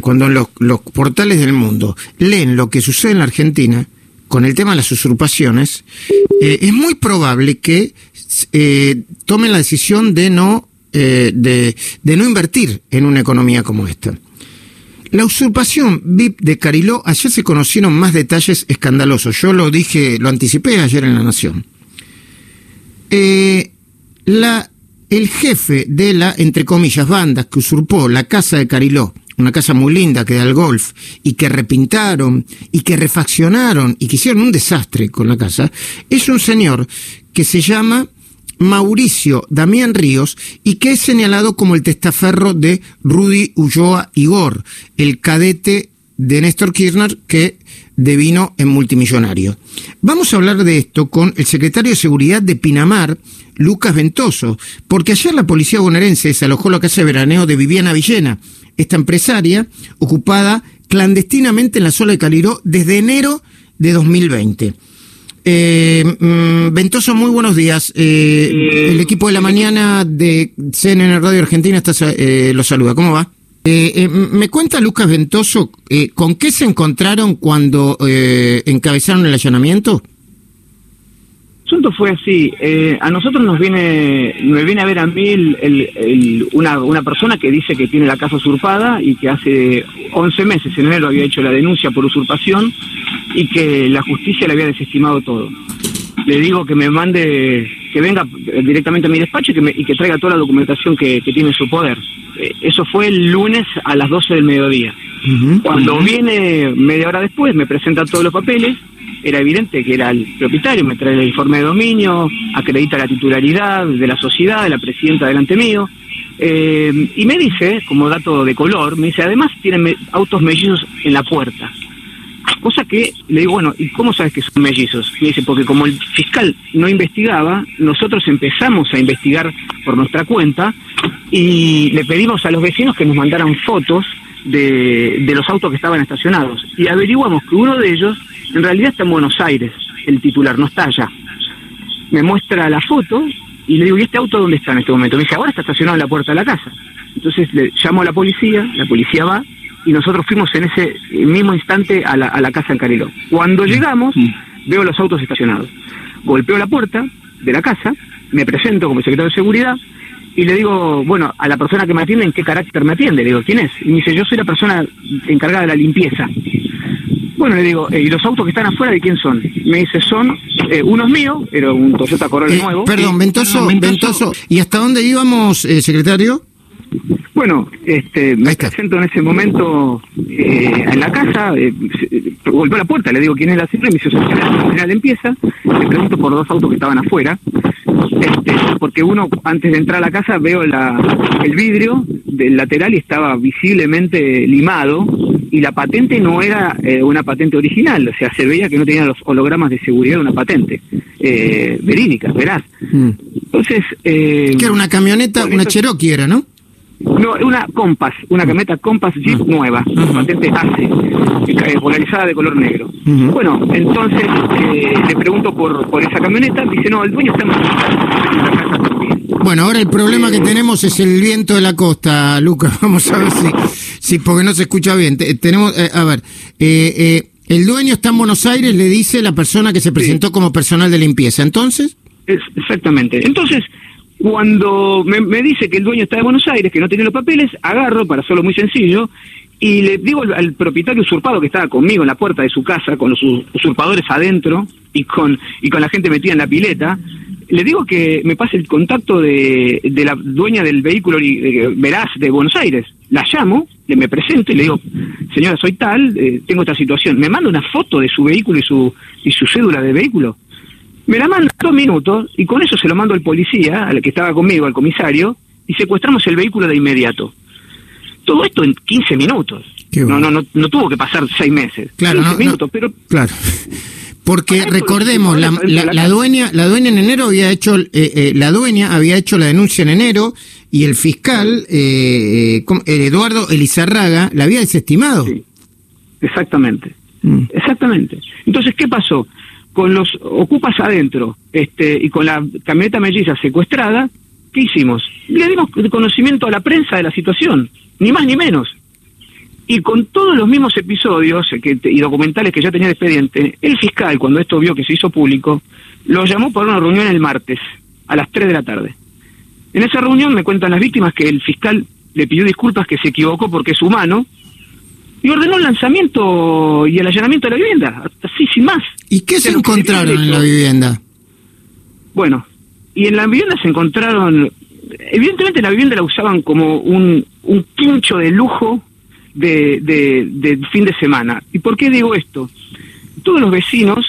cuando los, portales del mundo leen lo que sucede en la Argentina con el tema de las usurpaciones, eh, es muy probable que eh, tomen la decisión de no, eh, de, no invertir en una economía como esta. La usurpación VIP de Cariló, ayer se conocieron más detalles escandalosos. Yo lo dije, lo anticipé ayer en La Nación. Eh, el jefe de la, entre comillas, bandas que usurpó la casa de Cariló, una casa muy linda que da al golf, y que repintaron, y que refaccionaron, y que hicieron un desastre con la casa, es un señor que se llama Mauricio Damián Ríos y que es señalado como el testaferro de Rudy Ulloa Igor, el cadete de Néstor Kirchner que devino en multimillonario. Vamos a hablar de esto con el secretario de Seguridad de Pinamar, Lucas Ventoso, porque ayer la policía bonaerense desalojó la casa de veraneo de Viviana Villena, esta empresaria ocupada clandestinamente en la zona de Caliró desde enero de 2020. Eh, mm, Ventoso, muy buenos días. Eh, el equipo de la mañana de CNN Radio Argentina está, eh, lo saluda. ¿Cómo va? Me cuenta Lucas Ventoso, ¿con qué se encontraron cuando encabezaron el allanamiento? El asunto fue así. eh, a nosotros nos viene, me viene a ver a mí el- el- el- una, una persona que dice que tiene la casa usurpada y que hace 11 meses, en enero, había hecho la denuncia por usurpación y que la justicia le había desestimado todo. Le digo que me mande, que venga directamente a mi despacho y que, me- y que traiga toda la documentación que, que tiene en su poder. Eh, eso fue el lunes a las 12 del mediodía. Cuando viene media hora después, me presenta todos los papeles, era evidente que era el propietario, me trae el informe de dominio, acredita la titularidad de la sociedad, de la presidenta delante mío, eh, y me dice, como dato de color, me dice, además tienen autos mellizos en la puerta. Cosa que le digo, bueno, ¿y cómo sabes que son mellizos? Me dice, porque como el fiscal no investigaba, nosotros empezamos a investigar por nuestra cuenta y le pedimos a los vecinos que nos mandaran fotos de, de los autos que estaban estacionados. Y averiguamos que uno de ellos en realidad está en Buenos Aires, el titular, no está allá. Me muestra la foto y le digo, ¿y este auto dónde está en este momento? Me dice, ahora está estacionado en la puerta de la casa. Entonces le llamo a la policía, la policía va y nosotros fuimos en ese mismo instante a la, a la casa en Cariló. Cuando llegamos, veo los autos estacionados. Golpeo la puerta de la casa, me presento como secretario de seguridad y le digo, bueno, a la persona que me atiende, ¿en qué carácter me atiende? Le digo, ¿quién es? Y me dice, yo soy la persona encargada de la limpieza. Bueno, le digo, eh, ¿y los autos que están afuera de quién son? Me dice, son eh, unos míos, era un Toyota Corolla Eh, nuevo. perdón, Ventoso, Ventoso, ¿y hasta dónde íbamos, eh, secretario? Bueno, este, me presento en ese momento eh, en la casa, eh, eh, golpeo la puerta, le digo quién es la señora, y me dice, soy la de limpieza, le pregunto por dos autos que estaban afuera, este, porque uno, antes de entrar a la casa, veo la, el vidrio del lateral y estaba visiblemente limado, y la patente no era eh, una patente original, o sea, se veía que no tenía los hologramas de seguridad de una patente eh, verídica, verás. Entonces... Eh, Que era una camioneta, una Cherokee era, ¿no? No, una Compass, una camioneta Compass Jeep nueva, patente ACE, eh, polarizada de color negro. Bueno, entonces eh, le pregunto por, por esa camioneta, dice, no, el dueño está en la casa también. Bueno, ahora el problema que tenemos es el viento de la costa, Lucas. Vamos a ver si, si porque no se escucha bien. Te- tenemos, eh, a ver, eh, eh, el dueño está en Buenos Aires, le dice la persona que se presentó como personal de limpieza. Entonces, Es- exactamente. Entonces, cuando me, me dice que el dueño está de Buenos Aires, que no tiene los papeles, agarro, para hacerlo muy sencillo, y le digo al, propietario usurpado que estaba conmigo en la puerta de su casa, con los us- usurpadores adentro y con, y con la gente metida en la pileta, le digo que me pase el contacto de, de la dueña del vehículo eh, veraz de Buenos Aires. La llamo, le me presento y le digo, señora, soy tal, eh, tengo esta situación. Me manda una foto de su vehículo y su, y su cédula de vehículo. Me la manda dos minutos y con eso se lo mando al policía, al que estaba conmigo, al comisario, y secuestramos el vehículo de inmediato. Todo esto en 15 minutos. No, no, no, no tuvo que pasar seis meses. Claro, 15 no, no. minutos, pero claro. Porque recordemos, la, la- la dueña, la dueña en enero había hecho, eh, eh, la dueña había hecho la denuncia en enero y el fiscal eh. Eh, Eduardo Elizarraga la había desestimado. Exactamente. Mm. Exactamente. Entonces, ¿qué pasó? Con los ocupas adentro este, y con la camioneta melliza secuestrada, ¿qué hicimos? Le dimos conocimiento a la prensa de la situación, ni más ni menos. Y con todos los mismos episodios y documentales que ya tenía el expediente, el fiscal, cuando esto vio que se hizo público, lo llamó para una reunión el martes, a las 3 de la tarde. En esa reunión me cuentan las víctimas que el fiscal le pidió disculpas, que se equivocó porque es humano, y ordenó el lanzamiento y el allanamiento de la vivienda, así sin más. ¿Y qué se encontraron en la vivienda? Bueno, y en la vivienda se encontraron, evidentemente la vivienda la usaban como un, un quincho de lujo de, de, fin de semana. ¿Y por qué digo esto? Todos los vecinos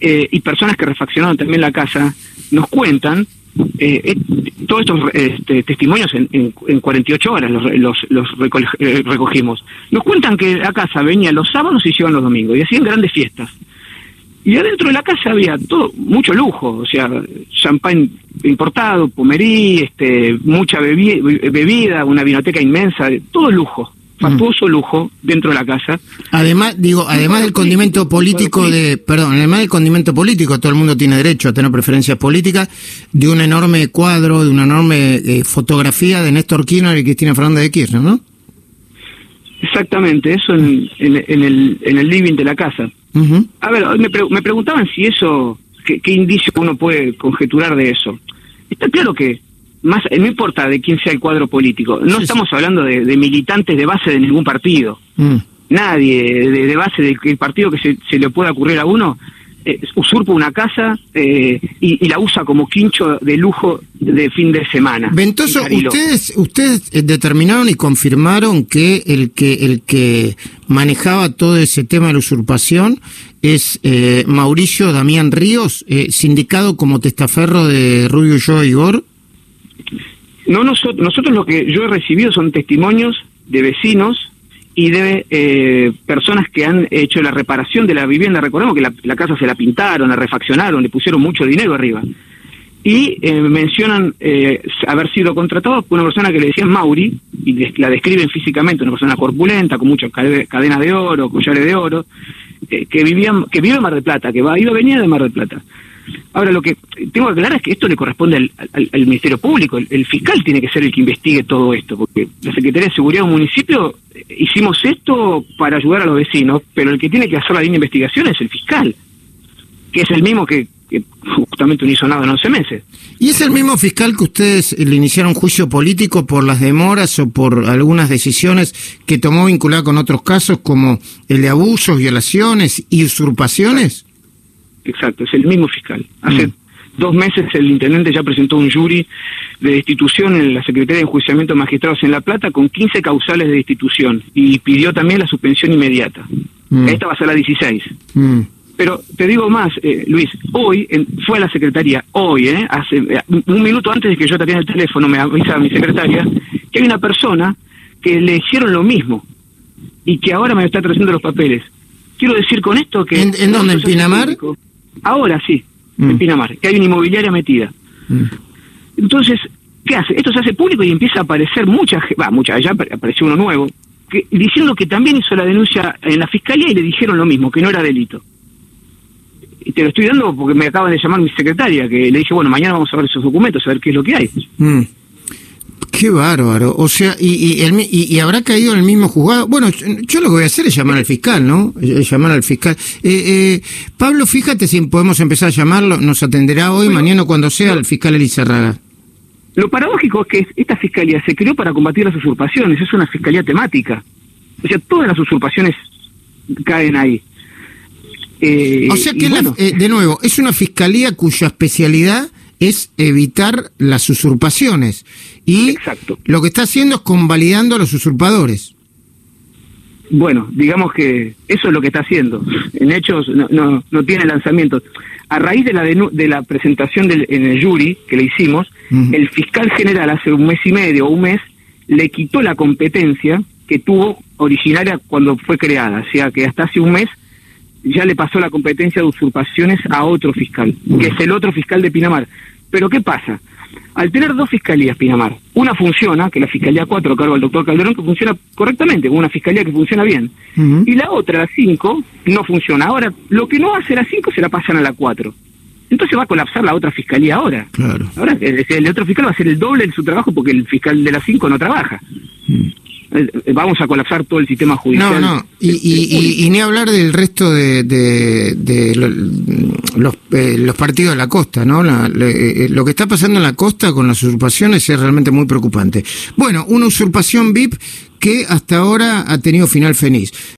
eh, y personas que refaccionaron también la casa nos cuentan eh, eh, todos estos este, testimonios en, en, 48 horas los, los, los eh, recogimos. Nos cuentan que la casa venía los sábados y iban los domingos y hacían grandes fiestas. Y adentro de la casa había todo mucho lujo, o sea, champán importado, pomerí, este, mucha bebida, una vinoteca inmensa, todo lujo fastuoso lujo dentro de la casa. Además, digo, además del condimento político de, perdón, además del condimento político, todo el mundo tiene derecho a tener preferencias políticas, de un enorme cuadro, de una enorme eh, fotografía de Néstor Kirchner y Cristina Fernández de Kirchner, ¿no? Exactamente, eso en, el, en el living de la casa. A ver, me, me preguntaban si eso, qué, qué indicio uno puede conjeturar de eso. Está claro que más no importa de quién sea el cuadro político, no estamos hablando de, militantes de base de ningún partido. Mm. Nadie de, base del partido que se, le pueda ocurrir a uno eh, usurpa una casa eh, y, la usa como quincho de lujo de fin de semana. Ventoso, ustedes ustedes eh, determinaron y confirmaron que el que el que manejaba todo ese tema de la usurpación es Mauricio Damián Ríos, sindicado como testaferro de Rubio Yo Igor. No nosotros, nosotros lo que yo he recibido son testimonios de vecinos y de eh, personas que han hecho la reparación de la vivienda. Recordemos que la, casa se la pintaron, la refaccionaron, le pusieron mucho dinero arriba. Y eh, mencionan eh, haber sido contratados por una persona que le decían Mauri, y la describen físicamente, una persona corpulenta, con muchas cadenas de oro, collares de oro, que, vivían, que vive en Mar del Plata, que va, iba venía de Mar del Plata. Ahora, lo que tengo que aclarar es que esto le corresponde al, Ministerio Público. El, fiscal tiene que ser el que investigue todo esto, porque la Secretaría de Seguridad del municipio eh, hicimos esto para ayudar a los vecinos, pero el que tiene que hacer la línea de investigación es el fiscal, que es el mismo que, justamente no hizo nada en 11 meses. ¿Y es el mismo fiscal que ustedes le iniciaron juicio político por las demoras o por algunas decisiones que tomó vinculada con otros casos como el de abusos, violaciones y usurpaciones? Exacto, es el mismo fiscal. Hace mm. dos meses el intendente ya presentó un jury de destitución en la Secretaría de Enjuiciamiento de Magistrados en La Plata con 15 causales de destitución y pidió también la suspensión inmediata. Mm. Esta va a ser la 16. Mm. Pero te digo más, eh, Luis, hoy fue a la secretaría, hoy, eh, hace eh, un minuto antes de que yo te el teléfono, me avisa mi secretaria, que hay una persona que le hicieron lo mismo y que ahora me está trayendo los papeles. Quiero decir con esto que... ¿En, en dónde? ¿En Pinamar? Ahora sí, en mm. Pinamar, que hay una inmobiliaria metida. Mm. Entonces, ¿qué hace? Esto se hace público y empieza a aparecer mucha, va, mucha, ya apareció uno nuevo, que, diciendo que también hizo la denuncia en la fiscalía y le dijeron lo mismo, que no era delito. Y te lo estoy dando porque me acaban de llamar mi secretaria, que le dije, bueno, mañana vamos a ver esos documentos, a ver qué es lo que hay. Mm. Qué bárbaro. O sea, y, y, habrá caído en el mismo juzgado. Bueno, yo lo que voy a hacer es llamar al fiscal, ¿no? Llamar al fiscal. Eh, eh, Pablo, fíjate si podemos empezar a llamarlo. Nos atenderá hoy, mañana, cuando sea, el fiscal Elizarraga. Lo paradójico es que esta fiscalía se creó para combatir las usurpaciones. Es una fiscalía temática. O sea, todas las usurpaciones caen ahí. Eh, o sea que, de nuevo, es una fiscalía cuya especialidad es evitar las usurpaciones. Y lo que está haciendo es convalidando a los usurpadores. Bueno, digamos que eso es lo que está haciendo. En hechos no, no, no tiene lanzamiento. A raíz de la, de la presentación del, en el jury que le hicimos, el fiscal general hace un mes y medio o un mes le quitó la competencia que tuvo originaria cuando fue creada. O sea que hasta hace un mes ya le pasó la competencia de usurpaciones a otro fiscal, que es el otro fiscal de Pinamar. Pero ¿qué pasa? Al tener dos fiscalías, Pinamar, una funciona, que la Fiscalía 4, cargo del doctor Calderón, que funciona correctamente, con una fiscalía que funciona bien, y la otra, la 5, no funciona. Ahora, lo que no hace la 5 se la pasan a la 4. Entonces va a colapsar la otra fiscalía ahora. Claro. Ahora el, otro fiscal va a hacer el doble de su trabajo porque el fiscal de la 5 no trabaja. eh, vamos a colapsar todo el sistema judicial. No, no, y, ni hablar del resto de, de, los, eh, los, partidos de la costa, ¿no? Eh, lo que está pasando en la costa con las usurpaciones es realmente muy preocupante. Bueno, una usurpación VIP que hasta ahora ha tenido final feliz.